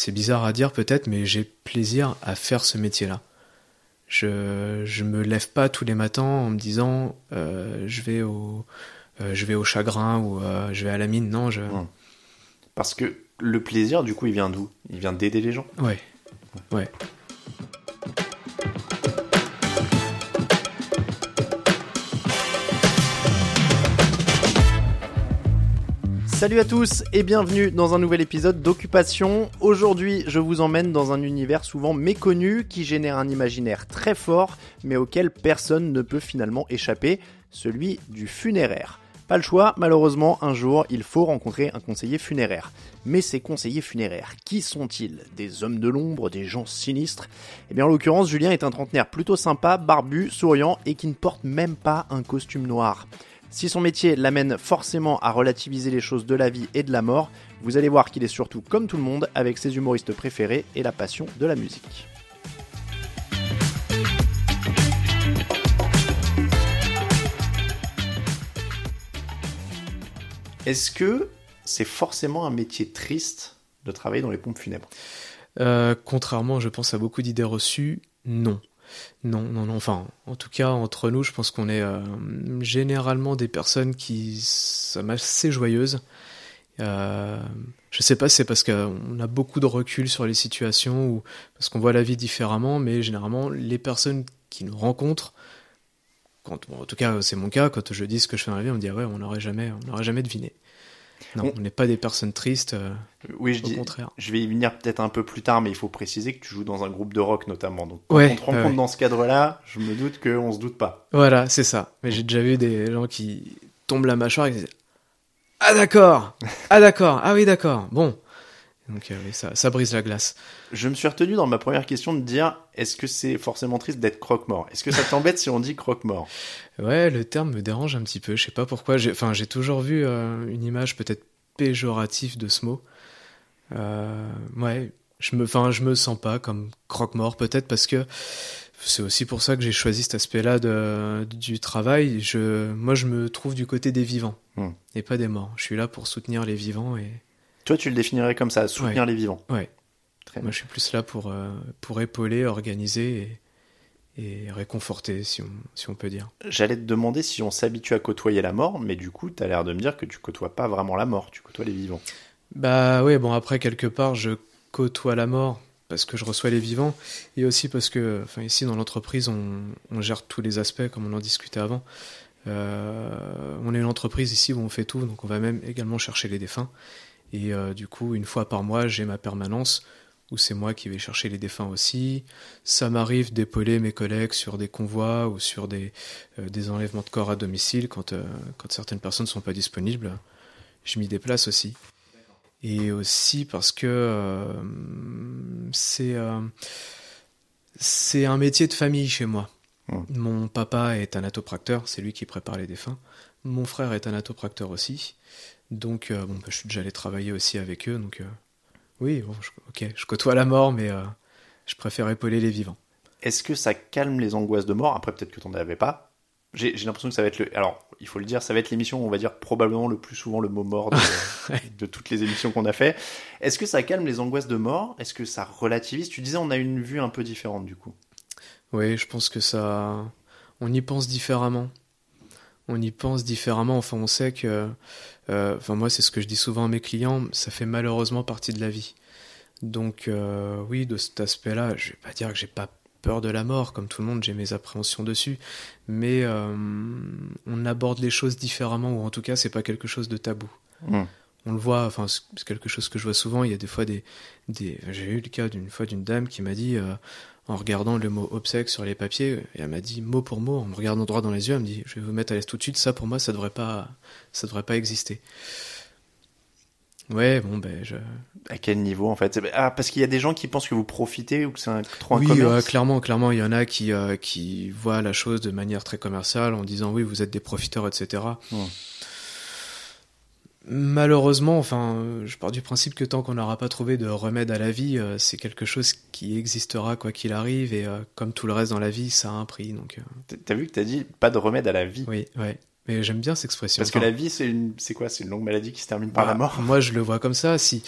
c'est bizarre à dire peut-être, mais j'ai plaisir à faire ce métier-là. Je je me lève pas tous les matins en me disant euh, je vais au euh, je vais au chagrin ou euh, je vais à la mine. Non, je. Parce que le plaisir, du coup, il vient d'où? Il vient d'aider les gens? Ouais. Ouais. Salut à tous et bienvenue dans un nouvel épisode d'Occupation. Aujourd'hui, je vous emmène dans un univers souvent méconnu qui génère un imaginaire très fort mais auquel personne ne peut finalement échapper, celui du funéraire. Pas le choix, malheureusement, un jour, il faut rencontrer un conseiller funéraire. Mais ces conseillers funéraires, qui sont-ils? Des hommes de l'ombre, des gens sinistres? Eh bien, en l'occurrence, Julien est un trentenaire plutôt sympa, barbu, souriant et qui ne porte même pas un costume noir. Si son métier l'amène forcément à relativiser les choses de la vie et de la mort, vous allez voir qu'il est surtout comme tout le monde avec ses humoristes préférés et la passion de la musique. Est-ce que c'est forcément un métier triste de travailler dans les pompes funèbres? Euh, contrairement, je pense à beaucoup d'idées reçues, non. Non, non, non. Enfin, en tout cas, entre nous, je pense qu'on est euh, généralement des personnes qui sont assez joyeuses. Euh, je sais pas c'est parce qu'on a beaucoup de recul sur les situations ou parce qu'on voit la vie différemment, mais généralement, les personnes qui nous rencontrent, quand, en tout cas, c'est mon cas, quand je dis ce que je fais dans la vie, on me dit ah ouais, on n'aurait jamais, on n'aurait jamais deviné. Non, on n'est pas des personnes tristes, euh, Oui, je au dis. contraire. Je vais y venir peut-être un peu plus tard, mais il faut préciser que tu joues dans un groupe de rock notamment. Donc quand Ouais, on te rencontre ouais. dans ce cadre-là, je me doute qu'on se doute pas. Voilà, c'est ça. Mais j'ai déjà vu des gens qui tombent la mâchoire et qui disent Ah d'accord Ah d'accord Ah oui d'accord Bon. Donc euh, oui, ça, ça brise la glace. Je me suis retenu dans ma première question de dire est-ce que c'est forcément triste d'être croque-mort? Est-ce que ça t'embête si on dit croque-mort? Ouais, le terme me dérange un petit peu. Je sais pas pourquoi. Enfin, j'ai toujours vu euh, une image peut-être péjorative de ce mot. Euh, ouais, je me, enfin, je me sens pas comme croque-mort. Peut-être parce que c'est aussi pour ça que j'ai choisi cet aspect-là du travail. Je, moi, je me trouve du côté des vivants Hmm. et pas des morts. Je suis là pour soutenir les vivants et Toi, tu le définirais comme ça, soutenir les vivants. Ouais. Très Moi, bien. je suis plus là pour, euh, pour épauler, organiser et, et réconforter, si on, si on peut dire. J'allais te demander si on s'habitue à côtoyer la mort, mais du coup, t'as l'air de me dire que tu côtoies pas vraiment la mort, tu côtoies les vivants. Bah oui, bon, après, quelque part, je côtoie la mort parce que je reçois les vivants et aussi parce que, enfin, ici, dans l'entreprise, on, on gère tous les aspects, comme on en discutait avant. Euh, on est une entreprise ici où on fait tout, donc on va même également chercher les défunts. Et euh, du coup, une fois par mois, j'ai ma permanence où c'est moi qui vais chercher les défunts aussi. Ça m'arrive d'épauler mes collègues sur des convois ou sur des, euh, des enlèvements de corps à domicile quand, euh, quand certaines personnes ne sont pas disponibles. Je m'y déplace aussi. Et aussi parce que c'est c'est un métier de famille chez moi. Mon papa est anatopracteur, c'est lui qui prépare les défunts. Mon frère est anatopracteur aussi. Donc, euh, bon, bah, je suis déjà allé travailler aussi avec eux. Donc, euh, oui, bon, je, ok, je côtoie la mort, mais euh, je préfère épauler les vivants. Est-ce que ça calme les angoisses de mort? Après, peut-être que t'en avais pas. J'ai j'ai l'impression que ça va être le. Alors, il faut le dire, ça va être l'émission où on va dire probablement le plus souvent le mot mort de, de toutes les émissions qu'on a fait. Est-ce que ça calme les angoisses de mort? Est-ce que ça relativise? Tu disais, on a une vue un peu différente du coup. Oui, je pense que ça. On y pense différemment. On y pense différemment. Enfin, on sait que. Euh, enfin, moi, c'est ce que je dis souvent à mes clients. Ça fait malheureusement partie de la vie. Donc, euh, oui, de cet aspect-là, je vais pas dire que j'ai pas peur de la mort. Comme tout le monde, j'ai mes appréhensions dessus. Mais euh, on aborde les choses différemment, ou en tout cas, c'est pas quelque chose de tabou. On le voit, enfin, c'est c'est quelque chose que je vois souvent. Il y a des fois des. des... J'ai eu le cas d'une fois d'une dame qui m'a dit. euh, en regardant le mot obsèque sur les papiers, et elle m'a dit mot pour mot, en me regardant droit dans les yeux, elle me dit je vais vous mettre à l'aise tout de suite, ça pour moi ça devrait pas ça devrait pas exister. Ouais, bon ben je À quel niveau en fait? Ah, parce qu'il y a des gens qui pensent que vous profitez ou que c'est un, trop un Oui, commerce euh, clairement, clairement, il y en a qui euh, qui voient la chose de manière très commerciale en disant oui, vous êtes des profiteurs, etc. Malheureusement, enfin, euh, je pars du principe que tant qu'on n'aura pas trouvé de remède à la vie, euh, c'est quelque chose qui existera quoi qu'il arrive, et euh, comme tout le reste dans la vie, ça a un prix. Donc, euh, T'as- vu que t'as dit pas de remède à la vie oui, ouais. Mais j'aime bien cette expression. Parce que la vie, c'est une, quoi? C'est une longue maladie qui se termine par bah, la mort? Moi, je le vois comme ça. Si,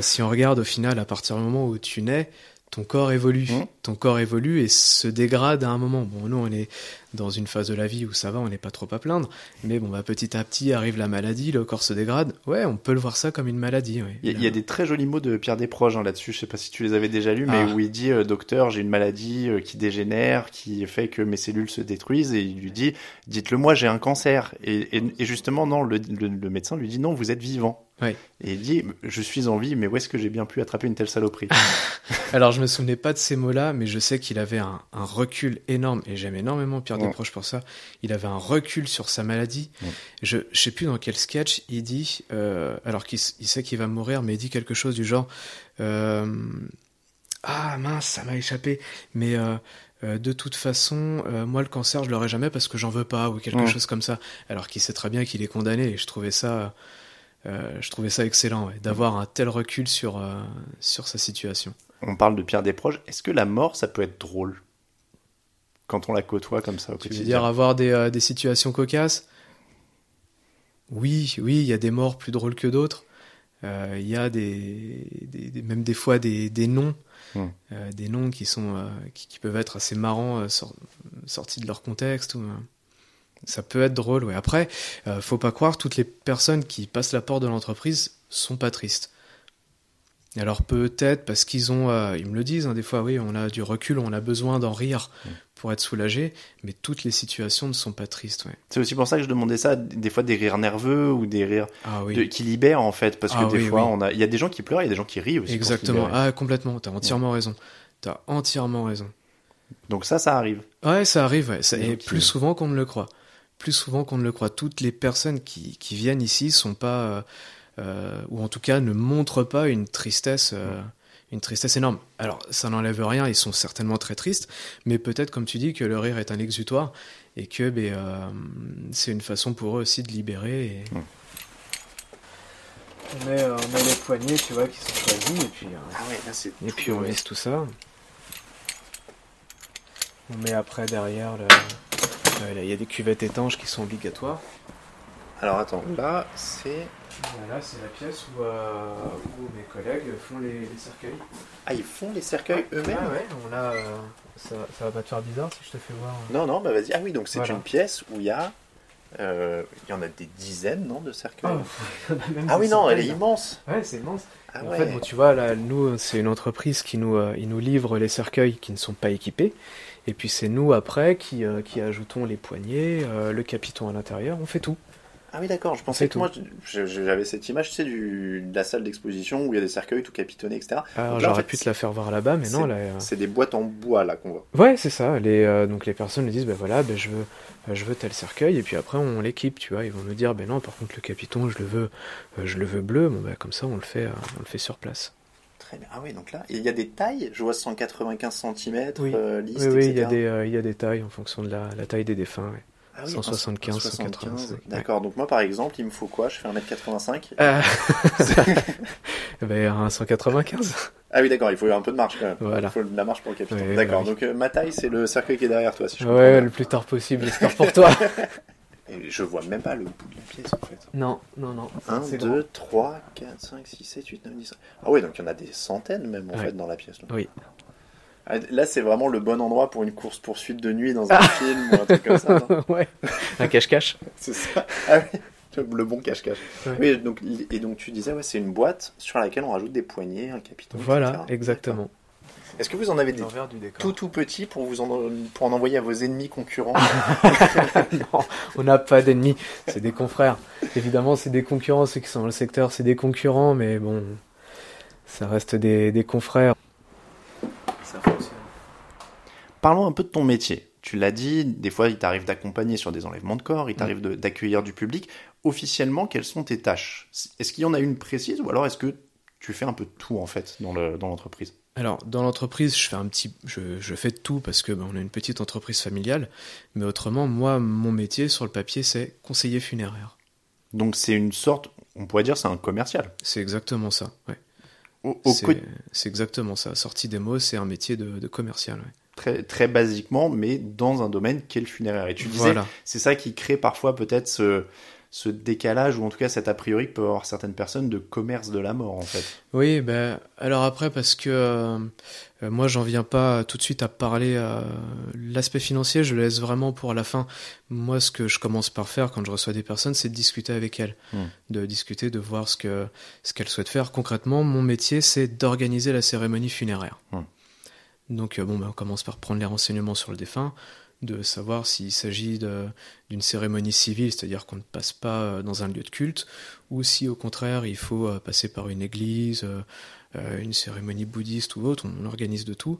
si on regarde au final, à partir du moment où tu nais, ton corps évolue. Mmh. Ton corps évolue et se dégrade à un moment. Bon, nous, on est dans une phase de la vie où ça va, on n'est pas trop à plaindre. Mais bon, bah, petit à petit arrive la maladie, le corps se dégrade. Ouais, on peut le voir ça comme une maladie. ouais. Il y, a- il y a des très jolis mots de Pierre Desproges hein, là-dessus. Je sais pas si tu les avais déjà lus, mais Ah. où il dit euh, docteur, j'ai une maladie euh, qui dégénère, qui fait que mes cellules se détruisent, et il lui dit dites-le moi, j'ai un cancer. Et, et- et justement, non, le, le- le médecin lui dit non, vous êtes vivant. Ouais. Et il dit je suis en vie, mais où est-ce que j'ai bien pu attraper une telle saloperie? Alors, je me souvenais pas de ces mots-là, mais je sais qu'il avait un, un recul énorme, et j'aime énormément Pierre Ouais. Desproges pour ça. Il avait un recul sur sa maladie. Ouais. Je, je sais plus dans quel sketch il dit, euh, alors qu'il sait qu'il va mourir, mais il dit quelque chose du genre, euh, ah mince, ça m'a échappé, mais euh, de toute façon, moi le cancer, je l'aurai jamais parce que j'en veux pas ou quelque Ouais. chose comme ça. Alors qu'il sait très bien qu'il est condamné, et je trouvais ça. euh, je trouvais ça excellent, ouais, d'avoir un tel recul sur, euh, sur sa situation. On parle de Pierre Desproges. Est-ce que la mort, ça peut être drôle? Quand on la côtoie comme ça au Tu veux quotidien dire avoir des, euh, des situations cocasses? Oui, oui, il y a des morts plus drôles que d'autres. Euh, Il y a des, même des fois des, des noms, Hmm. euh, des noms qui sont qui, qui peuvent être assez marrants, sor- sortis de leur contexte. Ou, ça peut être drôle. Ouais. Après, faut pas croire toutes les personnes qui passent la porte de l'entreprise sont pas tristes. Alors peut-être parce qu'ils ont, euh, ils me le disent hein, des fois, oui, on a du recul, on a besoin d'en rire Hmm. pour être soulagé, mais toutes les situations ne sont pas tristes. Ouais. C'est aussi pour ça que je demandais ça, des fois des rires nerveux ou des rires Ah oui. de- qui libèrent en fait, parce que Ah des oui, fois oui. on a, il y a des gens qui pleurent, il y a des gens qui rient aussi. Exactement. Ah complètement. T'as entièrement raison. T'as entièrement raison. Donc ça, ça arrive. Ouais, ça arrive. Ouais. Ça- et plus euh, souvent qu'on ne le croit. Plus souvent qu'on ne le croit. Toutes les personnes qui, qui viennent ici sont pas, euh, ou en tout cas ne montrent pas une tristesse, euh, une tristesse énorme. Alors, ça n'enlève rien. Ils sont certainement très tristes, mais peut-être, comme tu dis, que le rire est un exutoire et que ben, euh, c'est une façon pour eux aussi de libérer. Et... On, met, euh, on met les poignets, tu vois, qui sont choisis, et puis. euh, Ah ouais, là c'est. et puis on visse tout ça. On met après derrière le. euh, Il y a des cuvettes étanches qui sont obligatoires. Alors attends, là c'est. Voilà, c'est la pièce où, euh, où mes collègues font les, les cercueils. Ah, ils font les cercueils eux-mêmes? Ah ouais, on a, euh, ça, ça va pas te faire bizarre si je te fais voir. Non, non, bah vas-y. Ah oui, donc c'est Voilà. une pièce où il y a. euh, Il y en a des dizaines, non, de cercueils? Oh, Ah oui, non, elle est immense. Ouais, c'est immense. Ah En fait, bon, tu vois, là, nous, c'est une entreprise qui nous, ils nous livre les cercueils qui ne sont pas équipés. Et puis c'est nous, après, qui, qui ajoutons les poignées, le capiton à l'intérieur. On fait tout. Ah oui, d'accord. Je pensais que tout. moi, j'avais cette image, tu sais, du, de la salle d'exposition où il y a des cercueils tout capitonnés, etc. Alors, là, en j'aurais fait, pu te la faire voir là-bas, mais non, là. euh, C'est des boîtes en bois là qu'on voit. Ouais, c'est ça. Les, euh, donc les personnes nous disent, ben voilà, ben je veux, euh, je veux tel cercueil, et puis après on l'équipe, tu vois. Ils vont nous dire, ben non, par contre le capiton, je le veux, euh, je le veux bleu. Bon, ben comme ça, on le fait, on le fait sur place. Très bien. Ah oui, donc là, il y a des tailles. Je vois 195 cm, Oui. liste, Oui, oui, il y a des, il y a des tailles en fonction de la, la taille des défunts. ouais. Ah oui, 175, 175. 185, D'accord. Donc moi, par exemple, il me faut quoi? Je fais 1m85. Euh, ben un 195. Ah oui, d'accord. Il faut un peu de marche quand même. Voilà. Il faut de la marche pour le capiton. Ouais, d'accord. oui. Donc euh, ma taille, c'est le cercueil qui est derrière toi, si je comprends Ouais, bien. le plus tard possible, j'espère pour toi. Et je vois même pas le bout de la pièce en fait. non, non, non. 1, c'est 2, 3, 4, 5, 6, 7, 8, 9, 10. Ah oui, donc il y en a des centaines même en Ouais. fait dans la pièce. Là, Oui. Ah, là c'est vraiment le bon endroit pour une course-poursuite de nuit dans un film ou un truc comme ça. non ouais. Un cache-cache. c'est ça. Ah oui, le bon cache-cache. Ouais. Oui, donc, et donc tu disais, ouais, c'est une boîte sur laquelle on rajoute des poignées, un capiton. Voilà, etc. exactement. Est-ce que vous en avez des tout tout petits pour, vous en, pour en envoyer à vos ennemis concurrents non, on n'a pas d'ennemis, c'est des confrères. Évidemment, c'est des concurrents, ceux qui sont dans le secteur, c'est des concurrents, mais bon, ça reste des, des confrères. Parlons un peu de ton métier. Tu l'as dit, des fois il t'arrive d'accompagner sur des enlèvements de corps, il t'arrive de- d'accueillir du public. Officiellement, quelles sont tes tâches? Est-ce qu'il y en a une précise ou alors est-ce que tu fais un peu de tout en fait dans le- dans l'entreprise? Alors, dans l'entreprise, je fais un petit, je, je fais de tout parce que ben, on a une petite entreprise familiale, mais autrement, moi, mon métier sur le papier, c'est conseiller funéraire. Donc c'est une sorte, on pourrait dire c'est un commercial. C'est exactement ça. Ouais. C'est exactement ça. Sortie des mots, c'est un métier de, de commercial. ouais. Très, très basiquement, mais dans un domaine qu'est le funéraire. Et tu disais, Voilà. c'est ça qui crée parfois peut-être ce, ce décalage, ou en tout cas cet a priori que peuvent avoir certaines personnes de commerce de la mort, en fait. Oui, ben alors après parce que euh, euh, moi j'en viens pas tout de suite à parler euh, l'aspect financier, je le laisse vraiment pour la fin. Moi ce que je commence par faire quand je reçois des personnes, c'est de discuter avec elles, Hmm. de discuter, de voir ce qu'elles souhaitent faire. Concrètement, mon métier c'est d'organiser la cérémonie funéraire. Hmm. Donc euh, bon, ben, on commence par prendre les renseignements sur le défunt, de savoir s'il s'agit d'une cérémonie civile, c'est-à-dire qu'on ne passe pas euh, dans un lieu de culte, ou si au contraire il faut euh, passer par une église, une cérémonie bouddhiste ou autre, on organise de tout,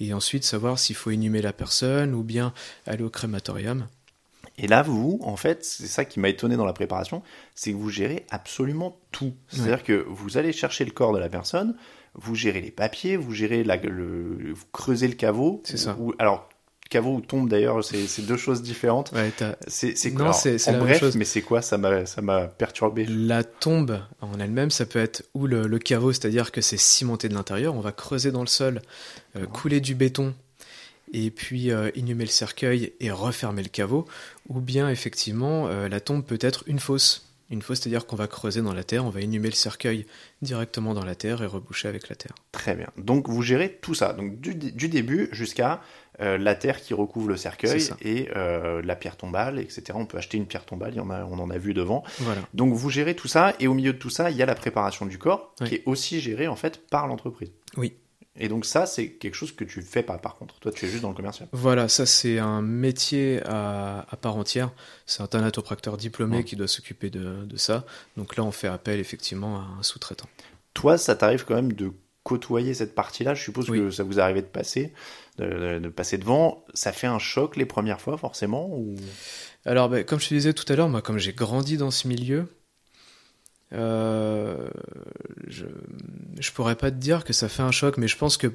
et ensuite savoir s'il faut inhumer la personne ou bien aller au crématorium. Et là, vous, en fait, c'est ça qui m'a étonné dans la préparation, c'est que vous gérez absolument tout. C'est-à-dire que vous allez chercher le corps de la personne, vous gérez les papiers, vous gérez la, le, vous creusez le caveau. C'est ça. Ou, alors, caveau ou tombe d'ailleurs, c'est deux choses différentes. Ouais, C'est quoi? En bref, chose. mais c'est quoi? Ça m'a ça m'a perturbé. La tombe en elle-même, ça peut être ou le, le caveau, c'est-à-dire que c'est cimenté de l'intérieur, on va creuser dans le sol, euh, couler du béton, et puis euh, inhumer le cercueil et refermer le caveau, ou bien effectivement, euh, la tombe peut être une fosse. Une fosse, c'est-à-dire qu'on va creuser dans la terre, on va inhumer le cercueil directement dans la terre et reboucher avec la terre. Très bien. Donc vous gérez tout ça, donc du, du début jusqu'à euh, la terre qui recouvre le cercueil et euh, la pierre tombale, etc. On peut acheter une pierre tombale, il y en a, on en a vu devant. Voilà. Donc vous gérez tout ça et au milieu de tout ça, il y a la préparation du corps Oui. qui est aussi gérée en fait par l'entreprise. Oui. Et donc ça, c'est quelque chose que tu fais pas par contre. Toi, tu es juste dans le commercial. Voilà, ça c'est un métier à, à part entière. C'est un thanatopracteur diplômé Ouais. qui doit s'occuper de, de ça. Donc là, on fait appel effectivement à un sous-traitant. Toi, ça t'arrive quand même de côtoyer cette partie-là? Je suppose Oui. que ça vous arrivait de passer, de, de- de passer devant. Ça fait un choc les premières fois forcément ou? Alors, ben, comme je te disais tout à l'heure, moi, comme j'ai grandi dans ce milieu, euh, je, je pourrais pas te dire que ça fait un choc, mais je pense que,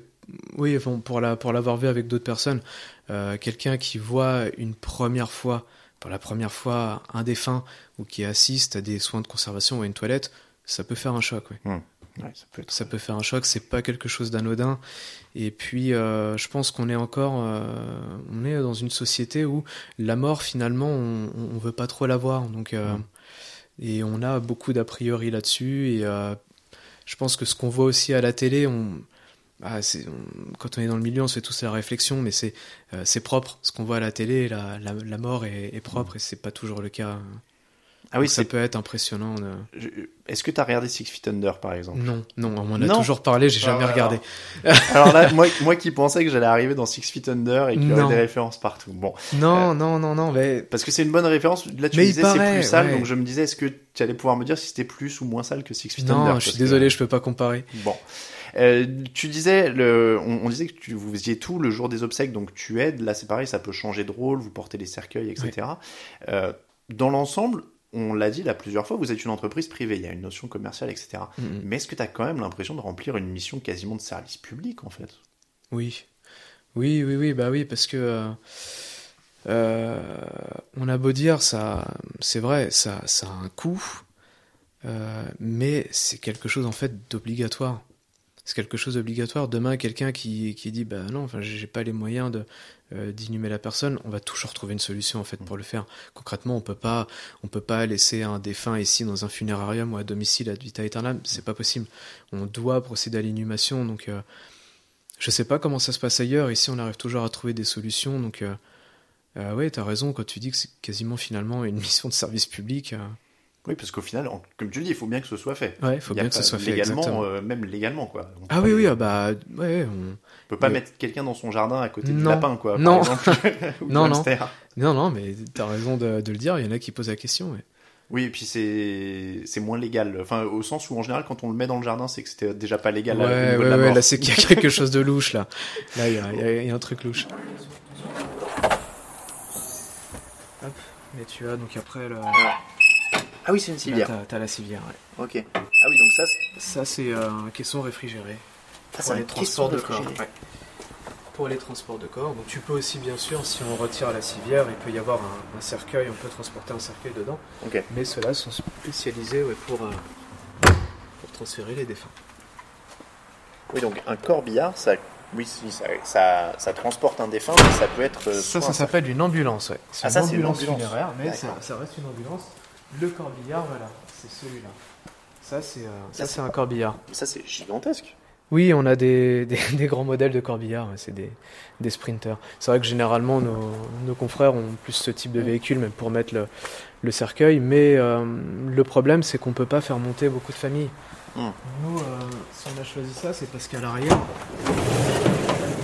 oui, bon, pour la, pour l'avoir vu avec d'autres personnes, euh, quelqu'un qui voit une première fois, pour la première fois, un défunt ou qui assiste à des soins de conservation ou à une toilette, ça peut faire un choc, oui. Ouais, ça peut être. Ça peut faire un choc, c'est pas quelque chose d'anodin. Et puis, euh, je pense qu'on est encore, euh, on est dans une société où la mort, finalement, on, on veut pas trop la voir. Donc, euh, Mm. Et on a beaucoup d'a priori là-dessus. Et euh, je pense que ce qu'on voit aussi à la télé, on, ah, quand on est dans le milieu, on se fait tous la réflexion, mais c'est euh, propre. Ce qu'on voit à la télé, la, la, mort est, est propre et c'est pas toujours le cas. Ah oui, Donc ça peut être impressionnant. de- je- Est-ce que tu as regardé Six Feet Under par exemple? Non, non, on m'en a Non. toujours parlé, j'ai Ah, jamais regardé. Alors là, moi, moi qui pensais que j'allais arriver dans Six Feet Under et qu'il y aurait Non. des références partout. Bon, Non, non, non, non, mais parce que c'est une bonne référence. Là, tu Mais il disais c'est plus sale, ouais. donc je me disais est-ce que tu allais pouvoir me dire si c'était plus ou moins sale que Six Feet non, Under je suis parce que- désolé, je peux pas comparer. Bon. Euh, tu disais, le, on, on disait que tu, vous faisiez tout le jour des obsèques, donc tu aides. Là, c'est pareil, ça peut changer de rôle, vous portez les cercueils, etc. Euh, dans l'ensemble, on l'a dit là plusieurs fois, vous êtes une entreprise privée, il y a une notion commerciale, etc. Mhm. Mais est-ce que tu as quand même l'impression de remplir une mission quasiment de service public, en fait? Oui, oui, oui, oui, bah oui, parce que euh, euh, on a beau dire ça, c'est vrai, ça, ça a un coût, euh, mais c'est quelque chose en fait d'obligatoire. C'est quelque chose d'obligatoire. Demain, quelqu'un qui, qui dit bah non, enfin j'ai pas les moyens de euh, d'inhumer la personne, on va toujours trouver une solution en fait pour le faire. Concrètement, on peut pas, on peut pas laisser un défunt ici dans un funérarium ou à domicile ad vita aeternam, c'est pas possible. On doit procéder à l'inhumation, donc. euh, je sais pas comment ça se passe ailleurs. Ici, on arrive toujours à trouver des solutions. Donc, euh, euh, ouais, t'as raison quand tu dis que c'est quasiment finalement une mission de service public. euh, Oui, parce qu'au final, comme tu le dis, il faut bien que ce soit fait. ouais, il faut bien que ce soit fait. légalement, euh, même légalement, quoi. On Ah oui, oui, ah bah, ouais, on... On peut pas Mais- mettre quelqu'un dans son jardin à côté du Non. lapin, quoi. par Non. exemple, ou du Non, non. non, non, mais t'as raison de, de le dire. Il y en a qui posent la question. Oui, et puis c'est moins légal. Enfin, au sens où en général, quand on le met dans le jardin, c'est que c'était déjà pas légal Ouais, ouais, ouais, là, c'est qu'il y a quelque chose de louche là. Là, il y a, il y a- il y a un truc louche. Hop, mais tu as donc après le. Ah oui, c'est une civière. t'as, t'as la civière. ouais. Ok. Ah oui, donc ça, c'est Ça, c'est euh, un caisson réfrigéré. Pour les transports de corps. ouais. Pour les transports de corps. Donc tu peux aussi, bien sûr, si on retire la civière, il peut y avoir un, un cercueil, on peut transporter un cercueil dedans. Ok. Mais ceux-là sont spécialisés ouais, pour, euh, pour transférer les défunts. Oui, donc un corbillard, ça Oui, ça, ça, ça transporte un défunt, mais ça peut être. euh, Ça, ça s'appelle une ambulance, ouais. Ah, une ça, c'est une ambulance funéraire, mais ça, reste une ambulance. Le corbillard, voilà, c'est celui-là. Ça, c'est euh, un corbillard. Ça, c'est gigantesque. Oui, on a des, des, des grands modèles de corbillard, ouais, c'est des, des sprinters. C'est vrai que généralement, nos, nos confrères ont plus ce type de véhicule, même pour mettre le, le cercueil, mais euh, le problème, c'est qu'on peut pas faire monter beaucoup de familles. Hmm. Nous, euh, si on a choisi ça, c'est parce qu'à l'arrière,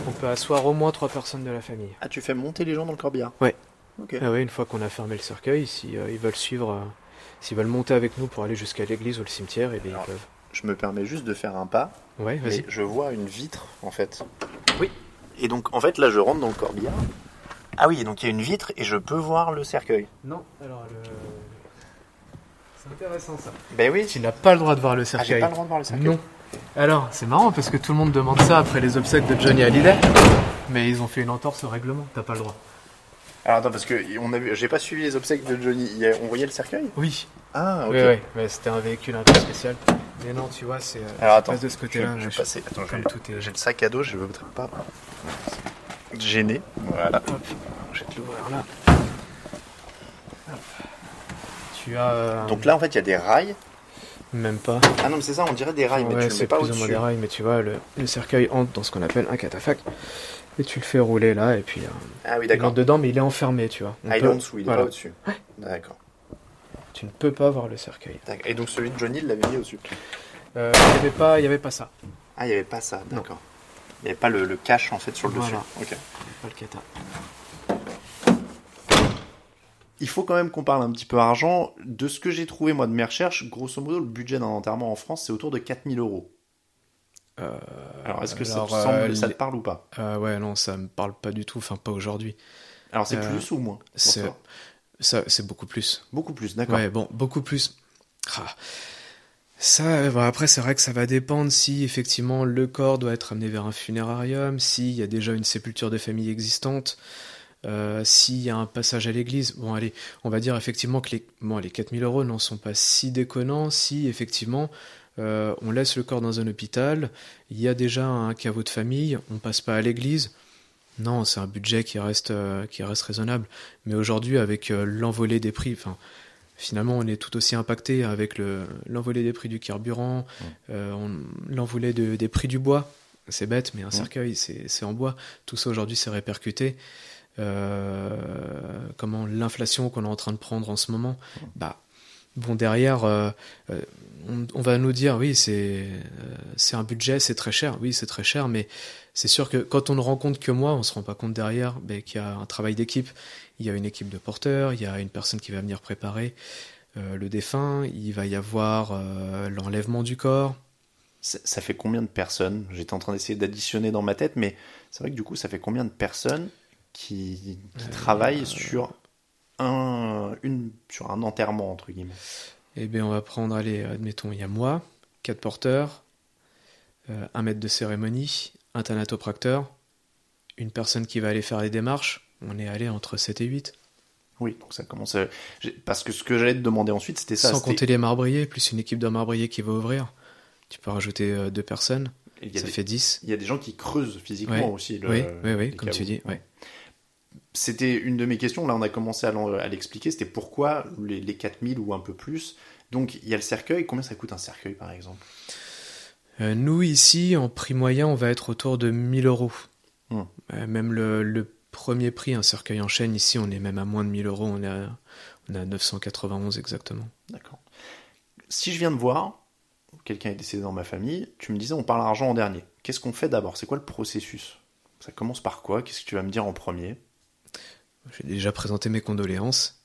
on peut asseoir au moins trois personnes de la famille. Ah, tu fais monter les gens dans le corbillard? Ouais. Ok. Ah oui, une fois qu'on a fermé le cercueil, si euh, ils veulent suivre, s'ils veulent monter avec nous pour aller jusqu'à l'église ou le cimetière, et bien Alors, ils peuvent. Je me permets juste de faire un pas. Ouais, vas-y. Je vois une vitre, en fait. Oui. Et donc, en fait, là, je rentre dans le corbillard. Ah oui, donc il y a une vitre et je peux voir le cercueil. Non, alors le. C'est intéressant ça. Ben oui. Tu n'as pas le droit de voir le Ah, j'ai cercueil. pas le droit de voir le cercueil. non. Alors, c'est marrant parce que tout le monde demande ça après les obsèques de Johnny Hallyday. Mais ils ont fait une entorse au règlement, t'as pas le droit. Alors attends, parce que on a vu, j'ai pas suivi les obsèques de Johnny. Il y a- on voyait le cercueil? Oui, Ah, ok. oui, oui. Mais c'était un véhicule un peu spécial. Mais non, tu vois, c'est. euh, Alors attends, de ce je, côté-là. je vais je- passer. Attends, comme j'ai, tout est- j'ai le sac à dos, je veux pas te gêner. Voilà. Hop, je vais te l'ouvrir là. Hop. Tu as. euh, Donc là, en fait, il y a des rails. Même pas. Ah non, mais c'est ça, on dirait des rails, mais Ouais, tu le c'est mets pas plus ou moins au-dessus. des rails, mais tu vois, le, le cercueil entre dans ce qu'on appelle un catafalque. Et tu le fais rouler là, et puis euh, Ah oui, il d'accord. entre dedans, mais il est enfermé, tu vois. On Ah, il est en dessous, il est voilà. pas au-dessus. D'accord. Tu ne peux pas voir le cercueil. Et donc celui de Johnny, il l'avait mis au-dessus. Euh, Il n'y avait, pas- il y avait pas ça. Ah, il n'y avait pas ça, d'accord. Il n'y avait pas le, le cache en fait sur le Voilà. dessus. Ok. Pas le cata. Il faut quand même qu'on parle un petit peu argent. De ce que j'ai trouvé moi de mes recherches, grosso modo, le budget d'un enterrement en France, c'est autour de 4000 euros. Euh, Alors, est-ce que ça, te semble, euh, ça te les- parle ou pas? Euh, ouais, non, ça me parle pas du tout. Enfin, pas aujourd'hui. Alors, c'est Euh, plus ou moins Ça, c'est beaucoup plus. Beaucoup plus, d'accord. Ouais, bon, beaucoup plus. Ah. Ça, bon, après, c'est vrai que ça va dépendre si effectivement le corps doit être amené vers un funérarium, s'il y a déjà une sépulture de famille existante, euh, s'il y a un passage à l'église. Bon, allez, on va dire effectivement que les, bon, les 4000 euros n'en sont pas si déconnants si effectivement euh, on laisse le corps dans un hôpital, il y a déjà un caveau de famille, on passe pas à l'église. Non, c'est un budget qui reste, euh, qui reste raisonnable. Mais aujourd'hui, avec euh, l'envolée des prix, enfin, finalement, on est tout aussi impacté avec le- l'envolée des prix du carburant, euh, l'envolée de- des prix du bois. C'est bête, mais un cercueil, c'est c'est en bois. Tout ça aujourd'hui, c'est répercuté. Euh, comment l'inflation qu'on est en train de prendre en ce moment, bah bon derrière, euh, euh, on, on va nous dire oui c'est euh, c'est un budget, c'est très cher, oui c'est très cher, mais c'est sûr que quand on ne rend compte que moi, on se rend pas compte derrière ben, qu'il y a un travail d'équipe. Il y a une équipe de porteurs, il y a une personne qui va venir préparer euh, le défunt, il va y avoir l'enlèvement du corps. Ça, ça fait combien de personnes? J'étais en train d'essayer d'additionner dans ma tête, mais c'est vrai que du coup, ça fait combien de personnes qui, qui travaillent sur un, une, sur un enterrement, entre guillemets Eh bien, on va prendre, allez, admettons, il y a moi, quatre porteurs, euh, un maître de cérémonie, un thanatopracteur, une personne qui va aller faire les démarches. On est allé entre 7 et 8. Oui, donc ça commence à... Parce que ce que j'allais te demander ensuite, c'était ça. Sans compter les marbriers, plus une équipe de marbriers qui va ouvrir. Tu peux rajouter euh, deux personnes, ça des, fait 10. il y a des gens qui creusent physiquement Ouais. aussi. Le, oui, oui, oui, comme tu dis. ouais. C'était une de mes questions, là on a commencé à l'expliquer, c'était pourquoi les, les 4000 ou un peu plus. Donc il y a le cercueil, combien ça coûte un cercueil par exemple? Euh, nous, ici, en prix moyen, on va être autour de 1000 euros. Hmm. Euh, même le, le premier prix, un cercueil en chaîne, ici, on est même à moins de 1000 euros. On est à, on est à 991 exactement. D'accord. Si je viens de voir, quelqu'un est décédé dans ma famille, tu me disais on parle argent en dernier. Qu'est-ce qu'on fait d'abord? C'est quoi le processus? Ça commence par quoi? Qu'est-ce que tu vas me dire en premier? J'ai déjà présenté mes condoléances.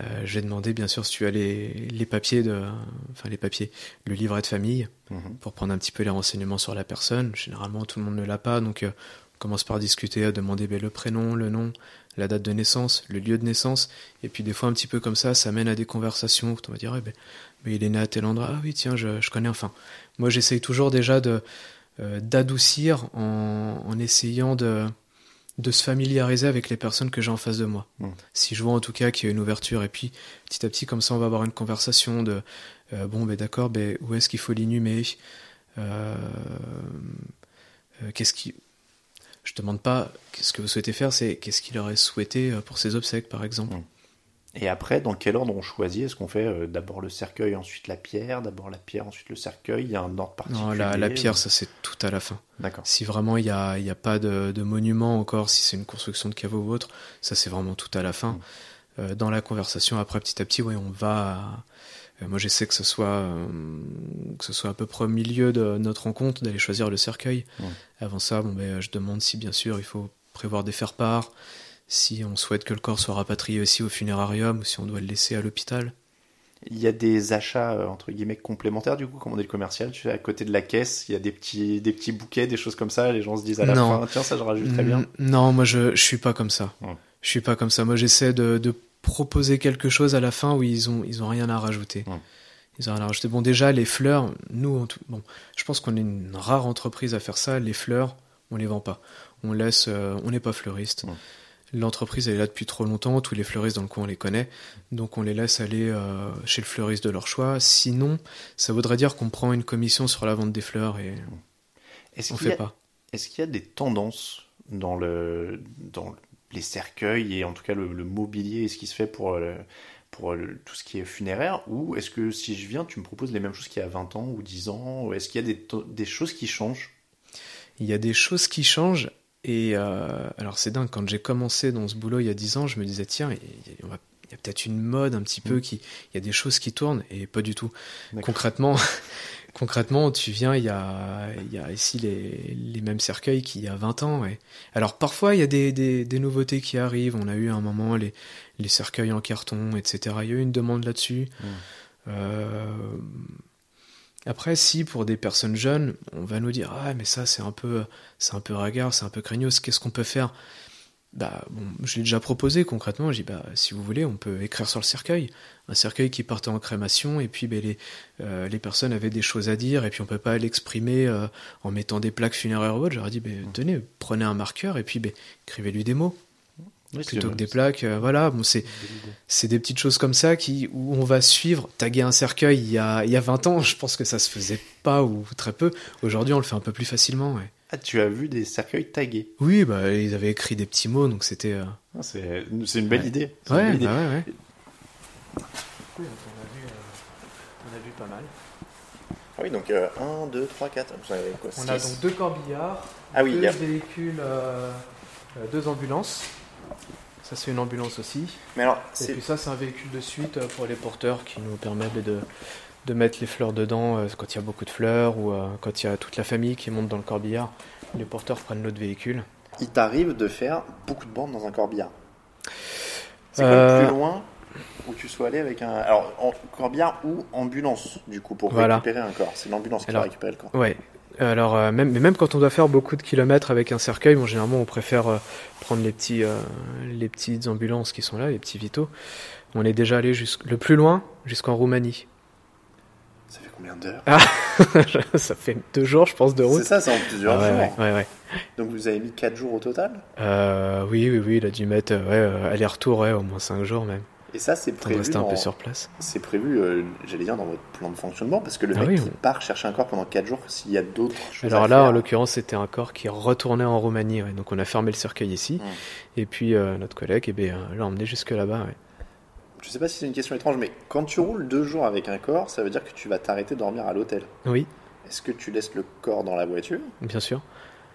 Euh, J'ai demandé, bien sûr, si tu as les, les papiers de, enfin les papiers, le livret de famille, Mhm. pour prendre un petit peu les renseignements sur la personne. Généralement, tout le monde ne l'a pas, donc euh, on commence par discuter, à demander ben, le prénom, le nom, la date de naissance, le lieu de naissance, et puis des fois un petit peu comme ça, ça mène à des conversations. où On va dire, eh ben, ben, il est né à tel endroit. Ah oui, tiens, je, je connais. Enfin, moi, j'essaye toujours déjà de euh, d'adoucir en, en essayant de de se familiariser avec les personnes que j'ai en face de moi. Mm. Si je vois en tout cas qu'il y a une ouverture, et puis petit à petit, comme ça, on va avoir une conversation de euh, bon, ben d'accord, ben où est-ce qu'il faut l'inhumer Euh, euh, Qu'est-ce qui Je demande pas qu'est-ce que vous souhaitez faire, c'est qu'est-ce qu'il aurait souhaité pour ses obsèques, par exemple. Mm. Et après, dans quel ordre on choisit? Est-ce qu'on fait euh, d'abord le cercueil, ensuite la pierre, d'abord la pierre, ensuite le cercueil? Il y a un ordre particulier Non, la, la pierre, ça c'est tout à la fin. D'accord. Si vraiment il n'y a, y a pas de, de monument encore, si c'est une construction de caveau ou autre, ça c'est vraiment tout à la fin. Mm. Euh, dans la conversation, après petit à petit, ouais, on va. euh, moi j'essaie que ce soit euh, que ce soit à peu près au milieu de notre rencontre d'aller choisir le cercueil. Avant ça, bon ben je demande si bien sûr il faut prévoir des faire-part, si on souhaite que le corps soit rapatrié aussi au funérarium ou si on doit le laisser à l'hôpital. Il y a des achats euh, entre guillemets complémentaires du coup, comme on dit le commercial. Tu sais, à côté de la caisse, il y a des petits, des petits bouquets, des choses comme ça. Les gens se disent à la Non. fin, tiens, ça je rajoute très bien. Non, moi je, je suis pas comme ça. Ouais. Je suis pas comme ça. Moi j'essaie de, de proposer quelque chose à la fin où ils ont ils ont rien à rajouter. Ouais. Ils ont rien à rajouter. Bon déjà les fleurs, nous tout- bon, je pense qu'on est une rare entreprise à faire ça. Les fleurs, on les vend pas. On laisse, euh, on n'est pas fleuriste. Ouais. L'entreprise elle est là depuis trop longtemps. Tous les fleuristes dans le coin on les connaît, donc on les laisse aller euh, chez le fleuriste de leur choix. Sinon, ça voudrait dire qu'on prend une commission sur la vente des fleurs et Est-ce on y, fait a- pas. est-ce qu'il y a des tendances dans, le, dans les cercueils et en tout cas le, le mobilier et ce qui se fait pour, euh, pour le- tout ce qui est funéraire? Ou est-ce que si je viens, tu me proposes les mêmes choses qu'il y a 20 ans ou 10 ans? Ou est-ce qu'il y a des, des choses qui changent? Il y a des choses qui changent. Et euh, alors c'est dingue, quand j'ai commencé dans ce boulot il y a 10 ans, je me disais, tiens, il y a, peut-être une mode un petit peu, Mm. qui, il y a des choses qui tournent, et pas du tout. Concrètement, concrètement, tu viens, il y a, il y a ici les, les mêmes cercueils qu'il y a 20 ans. Alors parfois, il y a des, des, des nouveautés qui arrivent. On a eu à un moment les, les cercueils en carton, etc. Il y a eu une demande là-dessus. Mm. Euh, Après, si pour des personnes jeunes, on va nous dire ah mais ça c'est un peu c'est un peu ringard, c'est un peu craignos, qu'est-ce qu'on peut faire? Bah bon, je l'ai déjà proposé concrètement. J'ai dit bah si vous voulez, on peut écrire sur le cercueil, un cercueil qui partait en crémation et puis les euh, les personnes avaient des choses à dire et puis on peut pas l'exprimer euh, en mettant des plaques funéraires ou autre. J'aurais dit ben, tenez, prenez un marqueur et puis ben, écrivez-lui des mots Oui, c'est- plutôt que des plaques. euh, voilà, bon c'est c'est des petites choses comme ça qui, où on va suivre. Taguer un cercueil il y, a, il y a 20 ans, je pense que ça se faisait pas ou très peu. Aujourd'hui, on le fait un peu plus facilement. ouais. Ah, tu as vu des cercueils tagués? Oui, bah, ils avaient écrit des petits mots, donc c'était. euh, Ah, C'est une belle Ouais. idée. C'est une Ouais, belle idée. bah ouais, ouais. on, a vu, pas mal. Ah oui, donc 1, 2, 3, 4. Quoi, On a donc deux corbillards, Ah oui, deux a- véhicules, euh, euh, deux ambulances. Ça, c'est une ambulance aussi. Mais alors, Et puis ça, c'est un véhicule de suite euh, pour les porteurs qui nous permet de, de mettre les fleurs dedans euh, quand il y a beaucoup de fleurs ou euh, quand il y a toute la famille qui monte dans le corbillard. Les porteurs prennent l'autre véhicule. il t'arrive de faire beaucoup de bandes dans un corbillard. C'est Euh, plus loin où tu sois allé avec un. Alors, en corbillard ou ambulance, du coup, pour Voilà. récupérer un corps. C'est l'ambulance qui va Alors- récupérer le corps. Ouais. Alors, euh, même, mais même quand on doit faire beaucoup de kilomètres avec un cercueil, bon, généralement, on préfère euh, prendre les, petits, euh, les petites ambulances qui sont là, les petits vitaux. On est déjà allé le plus loin jusqu'en Roumanie. Ça fait combien d'heures ça fait deux jours, je pense, de route. C'est ça, c'est en plusieurs Ah ouais, jours. ouais, ouais, ouais. Donc vous avez mis 4 jours au total? Oui, oui, oui, il a dû mettre ouais, aller-retour, ouais, au moins cinq jours même. Et ça, c'est prévu, rester un dans... peu sur place. c'est prévu euh, j'allais dire, dans votre plan de fonctionnement, parce que le Ah mec oui, qui on- part chercher un corps pendant 4 jours, s'il y a d'autres choses Alors à là, faire, en l'occurrence, c'était un corps qui retournait en Roumanie. ouais. Donc on a fermé le cercueil ici. Hmm. Et puis euh, notre collègue eh euh, l'a emmené jusque là-bas. ouais. Je sais pas si c'est une question étrange, mais quand tu roules deux jours avec un corps, ça veut dire que tu vas t'arrêter dormir à l'hôtel. Oui, Est-ce que tu laisses le corps dans la voiture? Bien sûr.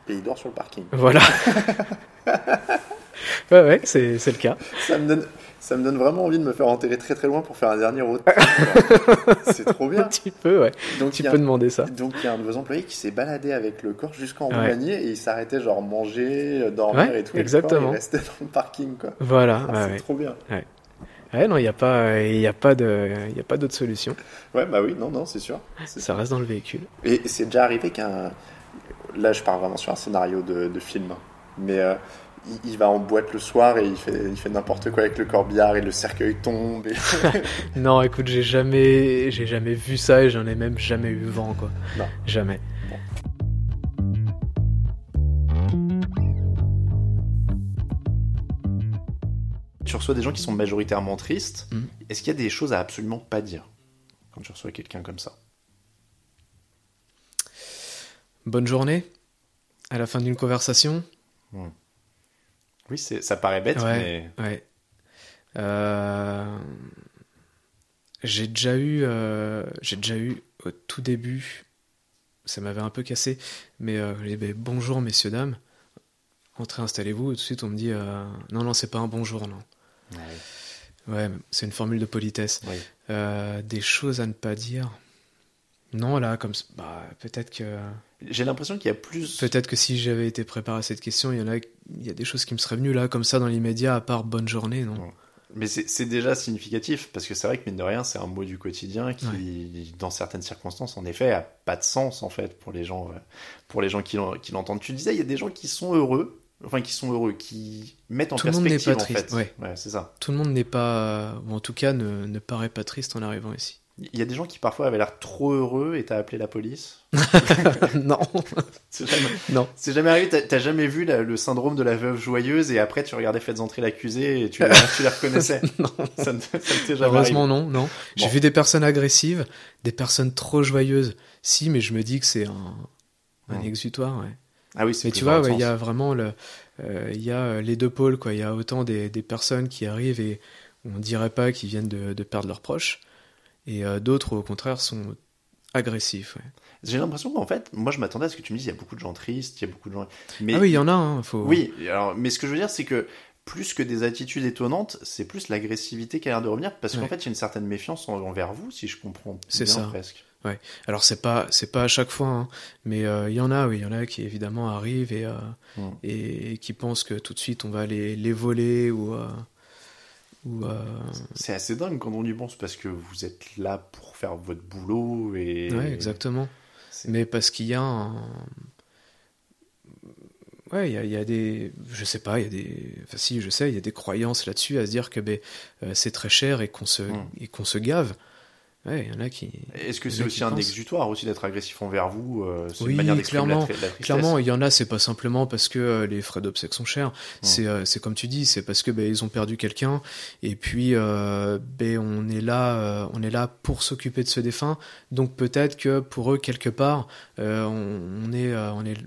et il dort sur le parking Voilà. ouais, ouais, c'est c'est le cas. ça me, donne, ça me donne vraiment envie de me faire enterrer très très loin pour faire un dernier road. c'est trop Un bien. petit peu, ouais. Donc Tu peux demander ça. Donc il y a un de vos employés qui s'est baladé avec le corps jusqu'en Ouais. Roumanie et il s'arrêtait genre manger, euh, dormir Ouais, et tout. et le exactement. corps, il restait dans le parking quoi. Voilà, Ah, c'est trop bien. Ouais, non, il n'y a pas, il a pas de, il y a pas d'autre solution. Ouais bah oui non non c'est sûr. Ça reste dans le véhicule. Et c'est déjà arrivé qu'un. Là, je pars vraiment sur un scénario de, de film. Mais euh, il, il va en boîte le soir et il fait, il fait n'importe quoi avec le corbillard et le cercueil tombe. Et... Non, écoute, j'ai jamais, j'ai jamais vu ça et j'en ai même jamais eu vent, quoi. Non. Jamais. tu reçois des gens qui sont majoritairement tristes. Mhm. Est-ce qu'il y a des choses à absolument pas dire quand tu reçois quelqu'un comme ça? Bonne journée. À la fin d'une conversation. Oui, ça paraît bête, mais. Ouais. Euh, j'ai déjà eu, euh, j'ai déjà eu au tout début, ça m'avait un peu cassé, mais euh, ben, bonjour messieurs dames, entrez, installez-vous. Et tout de suite on me dit non non c'est pas un bonjour non. Ouais, c'est une formule de politesse. des choses à ne pas dire. Non, là, comme bah, peut-être que. J'ai l'impression qu'il y a plus. Peut-être que si j'avais été préparé à cette question, il y en a, il y a des choses qui me seraient venues là, comme ça, dans l'immédiat, à part bonne journée, non. Mais c'est déjà significatif, parce que c'est vrai que mine de rien, c'est un mot du quotidien qui, dans certaines circonstances, en effet, a pas de sens, en fait, pour les gens, euh, pour les gens qui l'entendent. Tu disais, il y a des gens qui sont heureux, enfin, qui sont heureux, qui mettent en Tout perspective, le monde n'est pas triste, ouais. c'est ça. Tout le monde n'est pas, ou en tout cas, ne, ne paraît pas triste en arrivant ici. Il y a des gens qui parfois avaient l'air trop heureux et t'as appelé la police Non. c'est jamais, non. C'est jamais arrivé. T'as jamais vu le syndrome de la veuve joyeuse et après tu regardais Faites entrer l'accusé et tu, tu les reconnaissais Non. Ça ne, t'est jamais Heureusement non, non. J'ai vu des personnes agressives, des personnes trop joyeuses. Si, mais je me dis que c'est un, un exutoire, ouais. Ah oui, c'est Mais tu vois, il y a vraiment le, euh, y a euh, les deux pôles, quoi. Il y a autant des, des personnes qui arrivent et on dirait pas qu'ils viennent de, de perdre leurs proches et euh, d'autres, au contraire, sont agressifs. J'ai l'impression qu'en fait, moi je m'attendais à ce que tu me dises, il y a beaucoup de gens tristes, il y a beaucoup de gens. Mais... Ah oui, il y en a, hein, faut... Oui, alors, mais ce que je veux dire, c'est que plus que des attitudes étonnantes, c'est plus l'agressivité qui a l'air de revenir, parce qu'en fait, il y a une certaine méfiance envers vous, si je comprends C'est ça. presque. Ouais. Alors c'est pas c'est pas à chaque fois, hein, mais euh, il y en a, oui, il y en a qui évidemment arrivent et, euh, mm. et, qui pensent que tout de suite on va les, les voler ou euh, c'est assez dingue quand on y pense parce que vous êtes là pour faire votre boulot et. Ouais, exactement. Mais parce qu'il y a un. Ouais, il y, a, des. Je sais pas, il y a des. Enfin, si, je sais, il y a des croyances là-dessus à se dire que ben, euh, c'est très cher et qu'on se, hmm. et qu'on se gave. Ouais, il y en a qui. Est-ce que c'est aussi un exutoire aussi d'être agressif envers vous euh, C'est une manière clairement, la, clairement, il y en a, c'est pas simplement parce que euh, les frais d'obsèques sont chers. C'est, euh, c'est comme tu dis, c'est parce que ben, ils ont perdu quelqu'un et puis ben on est là, on est là pour s'occuper de ce défunt. Donc peut-être que pour eux quelque part, on, est, on est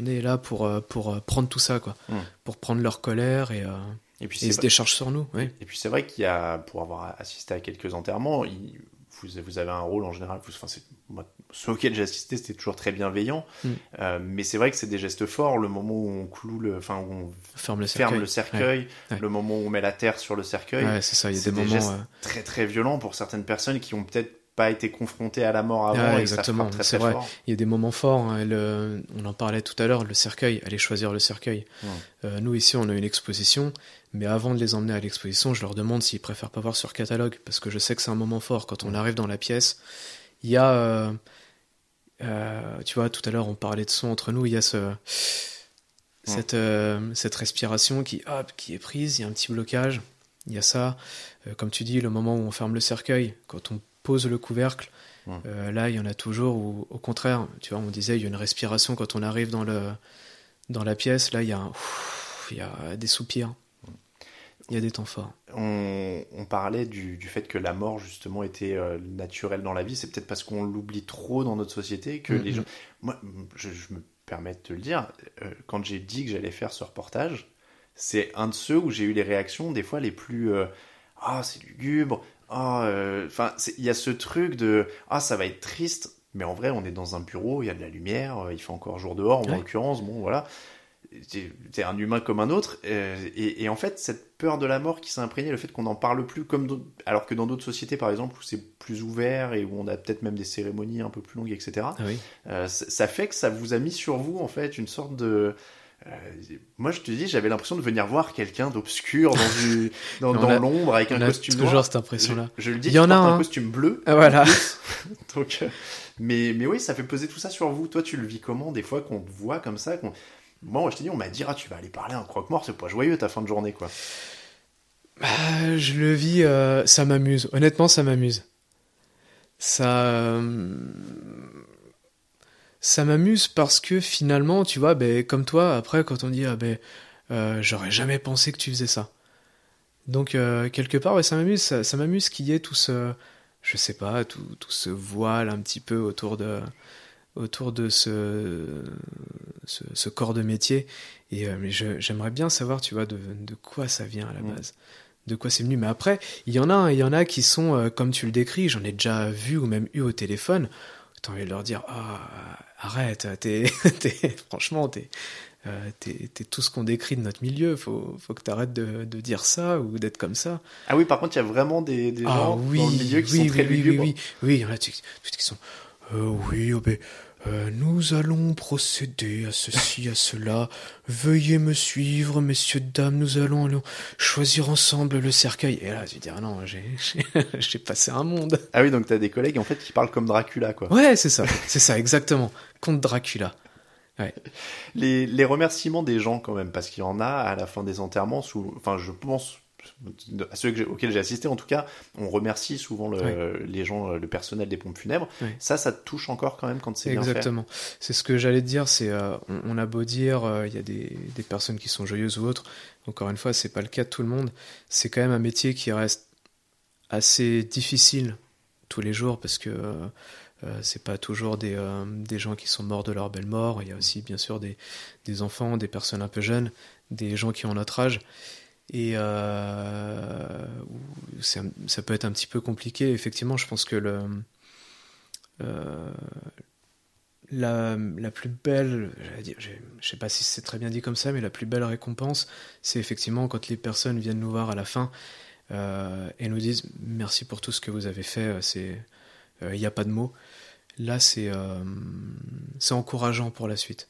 on est là pour pour prendre tout ça quoi, pour prendre leur colère et et puis se décharge sur nous. Oui. Et puis c'est vrai qu'il y a, pour avoir assisté à quelques enterrements, vous, vous, avez un rôle en général. Vous, enfin, moi, ceux auxquels j'ai assisté, c'était toujours très bienveillant. Mm. Euh, mais c'est vrai que c'est des gestes forts. Le moment où on cloue, le, enfin où on ferme le cercueil, ferme le, cercueil le moment où on met la terre sur le cercueil. c'est ça. Il y a des, moments gestes euh, très très violents pour certaines personnes qui ont peut-être pas été confronté à la mort avant. exactement, c'est vrai. Il y a des moments forts. Hein, on en parlait tout à l'heure, le cercueil, aller choisir le cercueil. Euh, nous ici, on a une exposition, mais avant de les emmener à l'exposition, je leur demande s'ils préfèrent pas voir sur catalogue, parce que je sais que c'est un moment fort. Quand on arrive dans la pièce, il y a, euh, euh, tu vois, tout à l'heure on parlait de son entre nous, il y a ce, cette, cette respiration qui, hop, qui est prise, il y a un petit blocage. Il y a ça, comme tu dis, le moment où on ferme le cercueil, quand on pose le couvercle. Euh, là, il y en a toujours où, au contraire, tu vois, on disait, il y a une respiration quand on arrive dans, le, dans la pièce. Là, il y a, il y a des soupirs. Il y a des temps forts. On, parlait du, fait que la mort, justement, était euh, naturelle dans la vie. C'est peut-être parce qu'on l'oublie trop dans notre société que les gens. Moi, je, me permets de te le dire, euh, quand j'ai dit que j'allais faire ce reportage, c'est un de ceux où j'ai eu les réactions, des fois, les plus. Ah, c'est lugubre, ah, euh, enfin, il y a ce truc de ah, ça va être triste, mais en vrai, on est dans un bureau, il y a de la lumière, euh, il fait encore jour dehors, en l'occurrence, bon, voilà. T'es un humain comme un autre, euh, et, en fait, cette peur de la mort qui s'est imprégnée, le fait qu'on n'en parle plus, comme alors que dans d'autres sociétés, par exemple, où c'est plus ouvert et où on a peut-être même des cérémonies un peu plus longues, etc., ah ça fait que ça vous a mis sur vous, en fait, une sorte de euh, moi, je te dis, j'avais l'impression de venir voir quelqu'un d'obscur dans, dans, l'ombre avec un costume toujours toujours cette impression-là. Je, le dis, il y en a un costume bleu. Ah, voilà. Donc, euh, mais, mais oui, ça fait peser tout ça sur vous. Toi, tu le vis comment des fois qu'on te voit comme ça Moi, je te dis, on m'a dit, ah, tu vas aller parler à un croque-mort, c'est pas joyeux ta fin de journée, quoi. Bah, je le vis, euh, ça m'amuse. Honnêtement, ça m'amuse. Ça ça m'amuse parce que finalement, tu vois, ben, comme toi, après, quand on dit, ah ben, euh, j'aurais jamais pensé que tu faisais ça. Donc, euh, quelque part, ouais, ça m'amuse, ça, m'amuse qu'il y ait tout ce, je sais pas, tout, tout, ce voile un petit peu autour de, autour de ce, ce, corps de métier. Et euh, j'aimerais bien savoir, tu vois, de, de, quoi ça vient à la mm. base. De quoi c'est venu. Mais après, il y en a, il y en a qui sont, comme tu le décris, j'en ai déjà vu ou même eu au téléphone. T'as envie de leur dire, ah, arrête, t'es, franchement, t'es, euh, t'es, tout ce qu'on décrit de notre milieu. Faut, faut que t'arrêtes de, de dire ça ou d'être comme ça. Ah oui, par contre, il y a vraiment des, des ah gens oui, dans le milieu qui sont très oui, oui, oui, oui, il y en a qui sont, euh, oui, oh ben, euh, nous allons procéder à ceci, à cela. Veuillez me suivre, messieurs, dames, nous allons, allons choisir ensemble le cercueil. Et là, tu dis, ah non, j'ai passé un monde. Ah oui, donc t'as des collègues, en fait, qui parlent comme Dracula, quoi. Ouais, c'est ça, c'est ça, exactement. Contre Dracula. Ouais. Les, les remerciements des gens, quand même, parce qu'il y en a à la fin des enterrements, sous, enfin, je pense à ceux auxquels j'ai assisté en tout cas, on remercie souvent les gens, le personnel des pompes funèbres. Ça, ça te touche encore quand même quand c'est bien fait. Exactement. C'est ce que j'allais te dire. C'est, euh, on, a beau dire, euh, il y a des, des, personnes qui sont joyeuses ou autres. Encore une fois, c'est pas le cas de tout le monde. C'est quand même un métier qui reste assez difficile tous les jours parce que euh, c'est pas toujours des, des gens qui sont morts de leur belle mort. Il y a aussi bien sûr des, des enfants, des personnes un peu jeunes, des gens qui ont notre âge. Et euh, ça peut être un petit peu compliqué. Effectivement, je pense que euh, la, la, plus belle, dire, je ne sais pas si c'est très bien dit comme ça, mais la plus belle récompense, c'est effectivement quand les personnes viennent nous voir à la fin euh, et nous disent merci pour tout ce que vous avez fait. Il n'y a pas de mots. Là, c'est, encourageant pour la suite.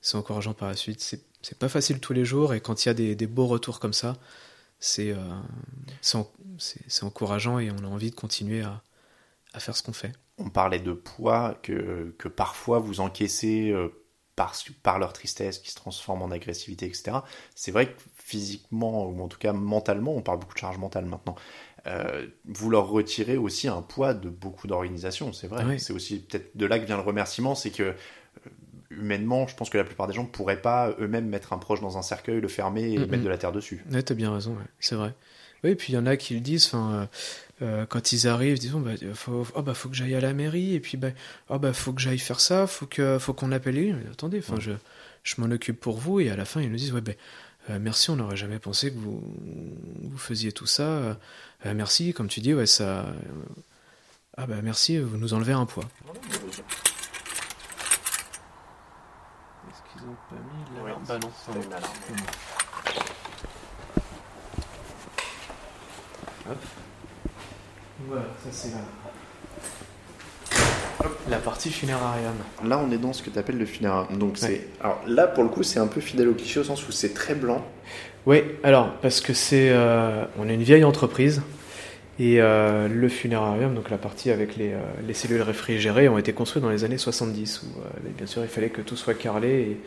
C'est encourageant par la suite. C'est pas facile tous les jours et quand il y a des, beaux retours comme ça, c'est euh, c'est encourageant et on a envie de continuer à, à faire ce qu'on fait. On parlait de poids que, que parfois vous encaissez euh, par, par leur tristesse qui se transforme en agressivité, etc. C'est vrai que physiquement, ou en tout cas mentalement, on parle beaucoup de charge mentale maintenant. Euh, vous leur retirez aussi un poids de beaucoup d'organisations, c'est vrai. C'est aussi peut-être de là que vient le remerciement, c'est que humainement, je pense que la plupart des gens ne pourraient pas eux-mêmes mettre un proche dans un cercueil, le fermer et mettre de la terre dessus. Ouais, t'as bien raison, c'est vrai. Oui, et puis il y en a qui le disent, enfin, euh, euh, quand ils arrivent, disons, bah, faut, oh, bah, faut que j'aille à la mairie, et puis, bah, oh, bah, faut que j'aille faire ça, faut que, faut qu'on appelle lui. attendez, enfin, je, je m'en occupe pour vous, et à la fin, ils nous disent, ouais, ben, merci, on n'aurait jamais pensé que vous, vous faisiez tout ça. merci, comme tu dis, ouais, ça. ah, bah, merci, vous nous enlevez un poids. Ils ont pas mis l'alarme. Bah non, c'est une alarme. Hop. Voilà, ça c'est la... La partie funérarium. Là, on est dans ce que tu appelles le funérarium. Donc, c'est. Alors là, pour le coup, c'est un peu fidèle au cliché au sens où c'est très blanc. Oui, alors, parce que c'est. Euh, on est une vieille entreprise. Et euh, le funérarium, donc la partie avec les, euh, les, cellules réfrigérées, ont été construites dans les années 70, où euh, bien sûr il fallait que tout soit carrelé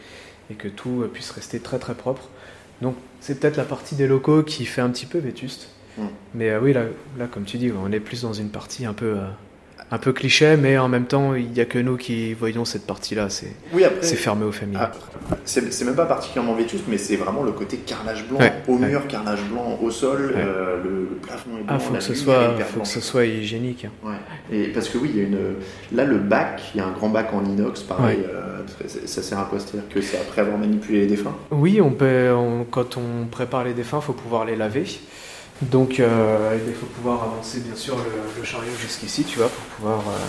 et, et que tout puisse rester très très propre. Donc c'est peut-être la partie des locaux qui fait un petit peu vétuste. Mm. Mais oui, là, là, comme tu dis, on est plus dans une partie un peu un peu cliché, mais en même temps, il n'y a que nous qui voyons cette partie-là. C'est oui, fermé aux familles. c'est même pas particulièrement vétuste, mais c'est vraiment le côté carrelage blanc au mur, carrelage blanc au sol, euh, le, plafond est blanc. Ah, faut que ce soit, faut que ce soit hygiénique. Et parce que oui, il y a une. Là, le bac, il y a un grand bac en inox, pareil. Euh, ça sert à quoi? C'est-à-dire que c'est après avoir manipulé les défunts? Oui, on peut. quand on prépare les défunts, il faut pouvoir les laver. Donc euh, il faut pouvoir avancer bien sûr le, chariot jusqu'ici, tu vois, pour pouvoir, euh,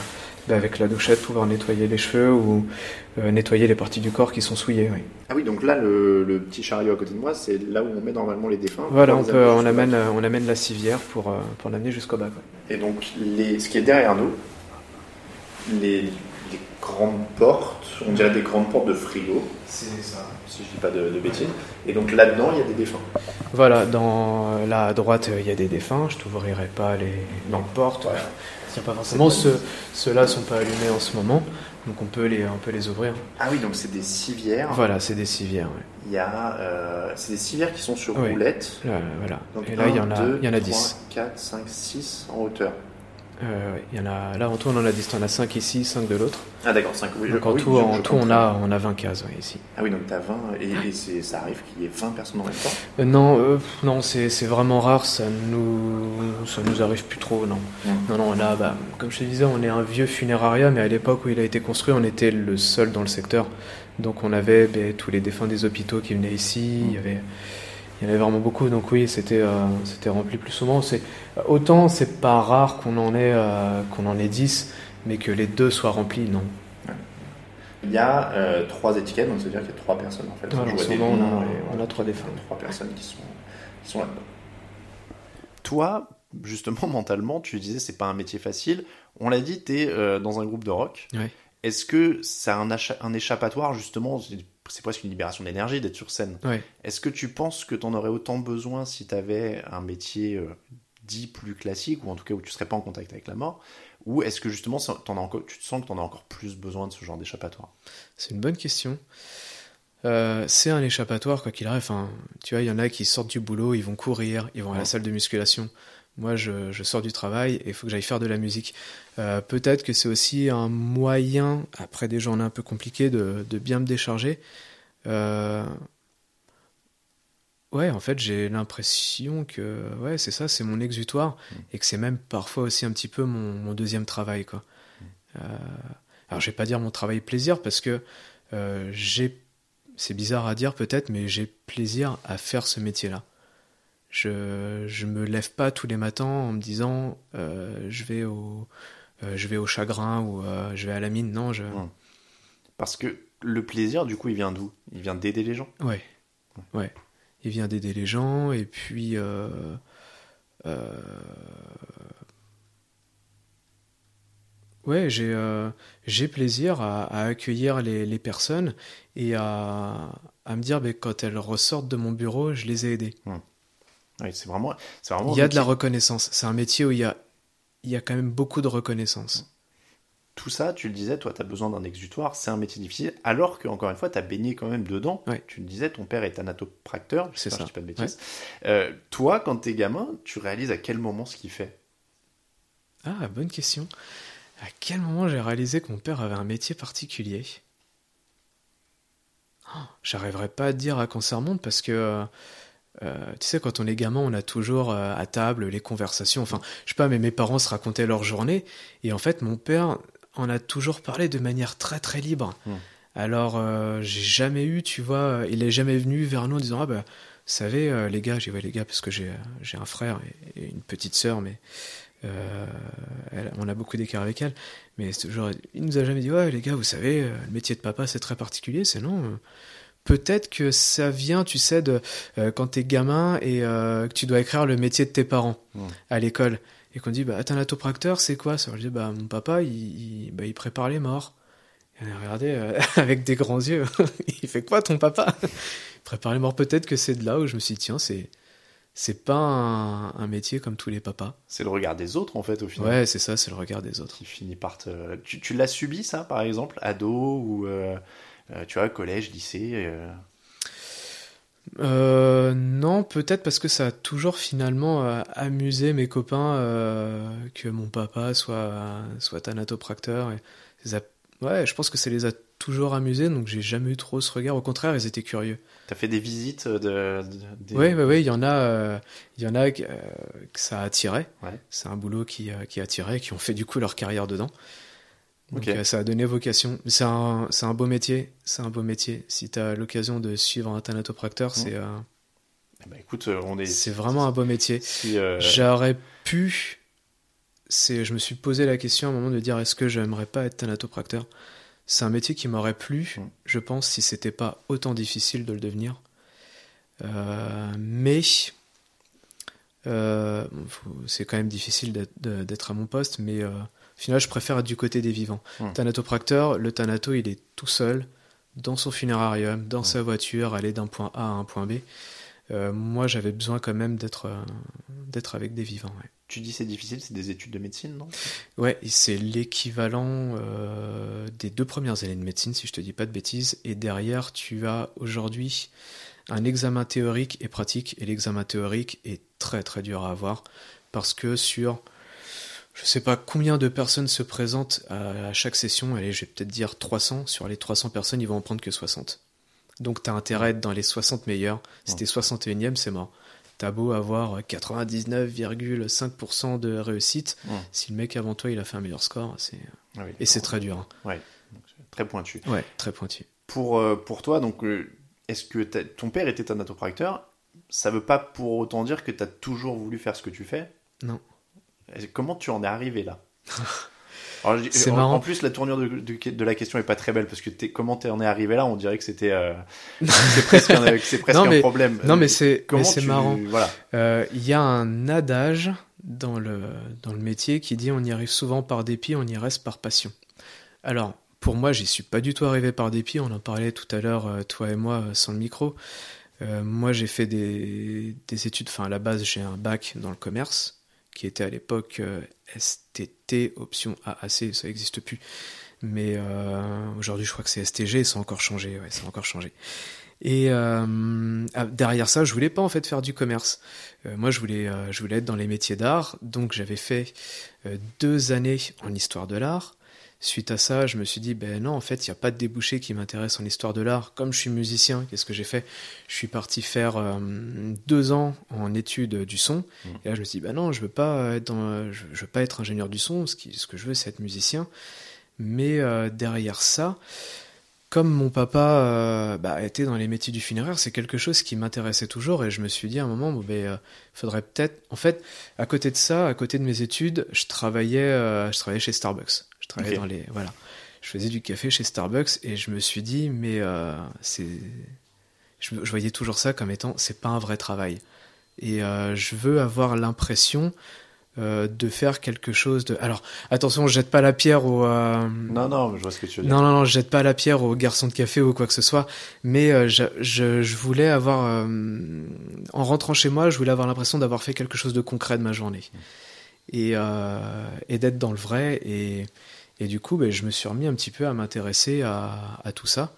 bah, avec la douchette, pouvoir nettoyer les cheveux ou euh, nettoyer les parties du corps qui sont souillées. Oui. Ah oui, donc là le, petit chariot à côté de moi, c'est là où on met normalement les défunts. Voilà, on, peut, on, amène, on amène la civière pour, pour l'amener jusqu'au bas. Et donc les, ce qui est derrière nous, les, les grandes portes, on dirait des grandes portes de frigo. C'est ça. Si je dis pas de, de bêtises. Et donc là-dedans, il y a des défunts. Voilà, dans là à droite, il y a des défunts. Je t'ouvrirai pas les grandes portes. pas forcément. Ceux-là ne sont pas allumés en ce moment, donc on peut les, on peut les ouvrir. Ah oui, donc c'est des civières. Voilà, c'est des civières. Il y a, euh, c'est des civières qui sont sur roulettes. voilà. Donc Et là, il y en a, il y en a 3, 4, 5, 6 en hauteur. Euh, il y en a, là, en tout, on en a 10. On a 5 ici, 5 de l'autre. Ah, d'accord, 5. Oui, donc, en oui, tout, je, en je tout on, a, on a 20 cases ouais, ici. Ah oui, donc tu as 20 et, et ça arrive qu'il y ait 20 personnes en même temps? Euh, non, euh, non c'est c'est vraiment rare. Ça nous, ça nous arrive plus trop, non. Mm. Non, non, on a, bah, comme je te disais, on est un vieux funérariat, mais à l'époque où il a été construit, on était le seul dans le secteur. Donc on avait ben, tous les défunts des hôpitaux qui venaient ici. Il y avait, il y en avait vraiment beaucoup. Donc oui, c'était euh, c'était rempli plus souvent. C'est autant c'est pas rare qu'on en ait euh, qu'on en ait 10, mais que les deux soient remplis, non. Il y a euh, trois étiquettes, donc ça veut dire qu'il y a trois personnes en fait. Ouais, en moment, on a- et on a trois défunts. A Trois personnes qui sont, qui sont là-dedans. Toi, justement, mentalement, tu disais c'est pas un métier facile. On l'a dit, tu es dans un groupe de rock. Ouais. Est-ce que c'est un, acha- un échappatoire, justement C'est presque une libération d'énergie d'être sur scène. Ouais. Est-ce que tu penses que tu en aurais autant besoin si tu avais un métier euh, dit plus classique, ou en tout cas où tu serais pas en contact avec la mort Ou est-ce que justement as encore, tu te sens que tu en as encore plus besoin de ce genre d'échappatoire? C'est une bonne question. Euh, c'est un échappatoire, quoi qu'il arrive. Enfin, tu vois, il y en a qui sortent du boulot, ils vont courir, ils vont à la salle de musculation. Moi, je, je sors du travail et il faut que j'aille faire de la musique. Euh, Peut-être que c'est aussi un moyen, après des journées un peu compliquées, de, de bien me décharger. Euh, Ouais, en fait, j'ai l'impression que ouais, c'est ça, c'est mon exutoire et que c'est même parfois aussi un petit peu mon, mon deuxième travail, quoi. Euh, alors, je vais pas dire mon travail plaisir parce que j'ai, c'est bizarre à dire peut-être, mais j'ai plaisir à faire ce métier-là. Je, je me lève pas tous les matins en me disant euh, je vais au, euh, je vais au chagrin ou euh, je vais à la mine. Non, je, Ouais. Parce que le plaisir, du coup, il vient d'où? Il vient d'aider les gens? Ouais, ouais. Il vient d'aider les gens et puis ouais, j'ai euh, plaisir à, à accueillir les, les personnes et à, à me dire ben, quand elles ressortent de mon bureau, je les ai aidées. Ouais, c'est vraiment, c'est vraiment. Il y a de la reconnaissance. C'est un métier où il y a il y a quand même beaucoup de reconnaissance. Tout ça, tu le disais, toi, tu as besoin d'un exutoire, c'est un métier difficile, alors que, encore une fois, tu as baigné quand même dedans. Ouais. Tu le disais, ton père est anatopracteur, C'est ça. je dis pas de bêtises. Euh, toi, quand t'es gamin, tu réalises à quel moment ce qu'il fait? Ah, bonne question. À quel moment j'ai réalisé que mon père avait un métier particulier? Oh, J'arriverai pas à te dire à quand ça remonte parce que, euh, euh, tu sais, quand on est gamin, on a toujours euh, à table les conversations. Enfin, je sais pas, mais mes parents se racontaient leur journée et en fait, mon père en a toujours parlé de manière très très libre. Hmm. Alors, euh, j'ai jamais eu, tu vois, il est jamais venu vers nous en disant ah bah, vous savez, les gars, j'ai ouais les gars parce que j'ai j'ai un frère et, et une petite sœur, mais elle- on a beaucoup d'écart avec elle, mais c'est toujours, il nous a jamais dit ouais les gars, vous savez, le métier de papa c'est très particulier, c'est non. Peut-être que ça vient, tu sais, de euh, quand t'es gamin et euh, que tu dois écrire le métier de tes parents à l'école et qu'on dit bah t'es un autopracteur, c'est quoi? Ça Je dis bah mon papa il, il- bah, il prépare les morts. Et on a regardé euh, avec des grands yeux. il fait quoi ton papa? Il prépare les morts. Peut-être que c'est de là où je me suis dit tiens c'est c'est pas un, un métier comme tous les papas. C'est le regard des autres, en fait, au final. Ouais, c'est ça, c'est le regard des autres. Qui finit par te. Tu, tu l'as subi, ça, par exemple, ado ou. Euh, tu vois, collège, lycée euh, Euh, non, peut-être parce que ça a toujours finalement euh, amusé mes copains euh, que mon papa soit soit anatopracteur. Et ça- ouais, je pense que ça les a toujours amusés, donc j'ai jamais eu trop ce regard. Au contraire, ils étaient curieux. T'as fait des visites de. de- des- Oui, oui, oui, il y en a, il y en a que, ça attirait. Ouais. C'est un boulot qui, qui attirait, qui ont fait du coup leur carrière dedans. Donc euh, ça a donné vocation. C'est un, beau métier. C'est un beau métier. Si tu as l'occasion de suivre un thanatopracteur, c'est euh, Eh ben, écoute, euh, on est. c'est vraiment un beau métier. Si, euh, J'aurais pu. C'est, je me suis posé la question à un moment de dire est-ce que j'aimerais pas être thanatopracteur? C'est un métier qui m'aurait plu, Mm. je pense, si c'était pas autant difficile de le devenir. Euh, mais c'est quand même difficile d'être, à mon poste, mais au final, je préfère être du côté des vivants. Mm. Thanatopracteur, le thanato, il est tout seul dans son funérarium, dans Mm. sa voiture, aller d'un point A à un point B. Euh, moi, j'avais besoin quand même d'être euh, d'être avec des vivants. Ouais, Tu dis c'est difficile, c'est des études de médecine, non? Ouais, c'est l'équivalent euh, des deux premières années de médecine, si je te dis pas de bêtises. Et derrière, tu as aujourd'hui un examen théorique et pratique. Et l'examen théorique est très très dur à avoir parce que sur, je sais pas combien de personnes se présentent à, chaque session. Allez, je vais peut-être dire 300. Sur les 300 personnes, ils vont en prendre que 60. Donc t'as intérêt à être dans les 60 meilleurs. Si t'es 61e, c'est mort. T'as beau avoir 99,5% de réussite, si le mec avant toi il a fait un meilleur score, c'est ah et c'est très dur. Hein. Ouais, très pointu. Ouais, très pointu. Pour euh, pour toi, donc, euh, est-ce que ton père était un atopracteur Ça veut pas pour autant dire que tu as toujours voulu faire ce que tu fais? Non. Comment tu en es arrivé là c'est marrant. En plus, la tournure de, de, la question est pas très belle parce que es, comment tu en es arrivé là? On dirait que c'était euh, presque, un, presque un problème. Non, mais c'est marrant. Voilà. Euh, il y a un adage dans le dans le métier qui dit on y arrive souvent par dépit, on y reste par passion. Alors pour moi, j'y suis pas du tout arrivé par dépit. On en parlait tout à l'heure, euh, toi et moi, sans le micro. moi, j'ai fait des, des études. Enfin, à la base, j'ai un bac dans le commerce qui était à l'époque euh, STT option AAC, ça n'existe plus. Mais euh, aujourd'hui, je crois que c'est STG, ça a encore changé. Ouais, ça encore changé. Et euh, ah, derrière ça, je voulais pas en fait faire du commerce. moi, je voulais, je voulais être dans les métiers d'art, donc j'avais fait deux années en histoire de l'art. Suite à ça, je me suis dit, ben non, en fait, il n'y a pas de débouché qui m'intéresse en histoire de l'art. Comme je suis musicien, qu'est-ce que j'ai fait? Je suis parti faire euh, deux ans en études du son. Mmh. Et là, je me suis dit, ben non, je veux pas être, dans, je, veux pas être ingénieur du son. Ce, qui, ce que je veux, c'est être musicien. Mais euh, derrière ça, comme mon papa euh, bah, était dans les métiers du funéraire, c'est quelque chose qui m'intéressait toujours et je me suis dit à un moment, il ben, faudrait peut-être. En fait, à côté de ça, à côté de mes études, je travaillais, je travaillais chez Starbucks. Je travaillais dans les. Voilà. Je faisais du café chez Starbucks et je me suis dit, mais euh, c'est. Je, voyais toujours ça comme étant, c'est pas un vrai travail. Et euh, je veux avoir l'impression euh, de faire quelque chose de. Alors, attention, je jette pas la pierre aux. Non, non, je vois ce que tu veux dire. Non, non, non, je jette pas la pierre aux garçons de café ou quoi que ce soit. Mais je, je, je, voulais avoir. en rentrant chez moi, je voulais avoir l'impression d'avoir fait quelque chose de concret de ma journée. Et, et d'être dans le vrai. Et, et du coup, ben, je me suis remis un petit peu à m'intéresser à, tout ça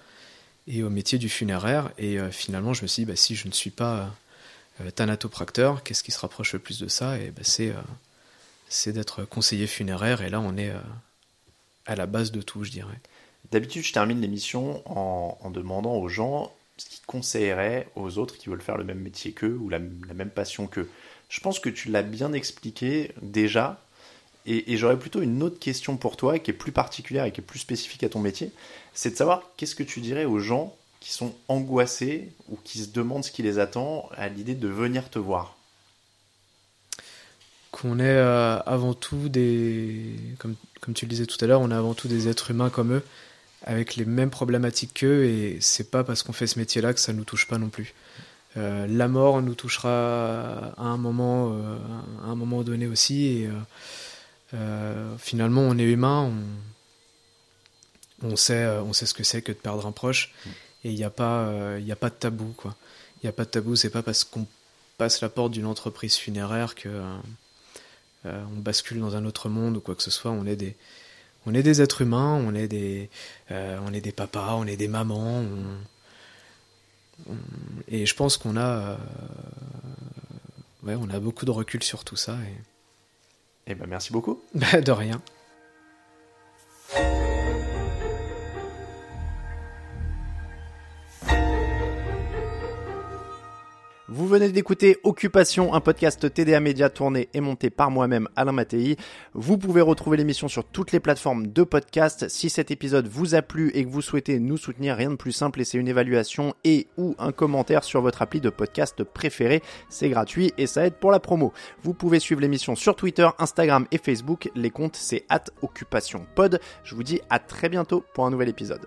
et au métier du funéraire. Et euh, finalement, je me suis dit, bah, si je ne suis pas euh, thanatopracteur, qu'est-ce qui se rapproche le plus de ça? Et ben, c'est, euh, c'est d'être conseiller funéraire. Et là, on est à la base de tout, je dirais. D'habitude, je termine l'émission en, demandant aux gens ce qu'ils conseilleraient aux autres qui veulent faire le même métier qu'eux ou la même passion qu'eux. Je pense que tu l'as bien expliqué déjà, et, j'aurais plutôt une autre question pour toi qui est plus particulière et qui est plus spécifique à ton métier. C'est de savoir qu'est-ce que tu dirais aux gens qui sont angoissés ou qui se demandent ce qui les attend à l'idée de venir te voir? Qu'on est euh, avant tout des. Comme, tu le disais tout à l'heure, on est avant tout des êtres humains comme eux, avec les mêmes problématiques qu'eux, et c'est pas parce qu'on fait ce métier-là que ça nous touche pas non plus. Euh, la mort nous touchera à un moment, euh, à un moment donné aussi, et euh, finalement, on est humain, on, sait, on sait ce que c'est que de perdre un proche, mm. et il n'y a, pas, a pas de tabou. quoi. Il n'y a pas de tabou, c'est pas parce qu'on passe la porte d'une entreprise funéraire que on bascule dans un autre monde ou quoi que ce soit. On est des, on est des êtres humains, on est des, on est des papas, on est des mamans. Et je pense qu'on a, ouais, on a beaucoup de recul sur tout ça. Et, eh ben, merci beaucoup. de rien. Vous venez d'écouter Occupation, un podcast TDA Média tourné et monté par moi-même Alain Mattei. Vous pouvez retrouver l'émission sur toutes les plateformes de podcast. Si cet épisode vous a plu et que vous souhaitez nous soutenir, rien de plus simple, laissez une évaluation et ou un commentaire sur votre appli de podcast préféré. C'est gratuit et ça aide pour la promo. Vous pouvez suivre l'émission sur Twitter, Instagram et Facebook. Les comptes c'est at Occupation Pod. Je vous dis à très bientôt pour un nouvel épisode.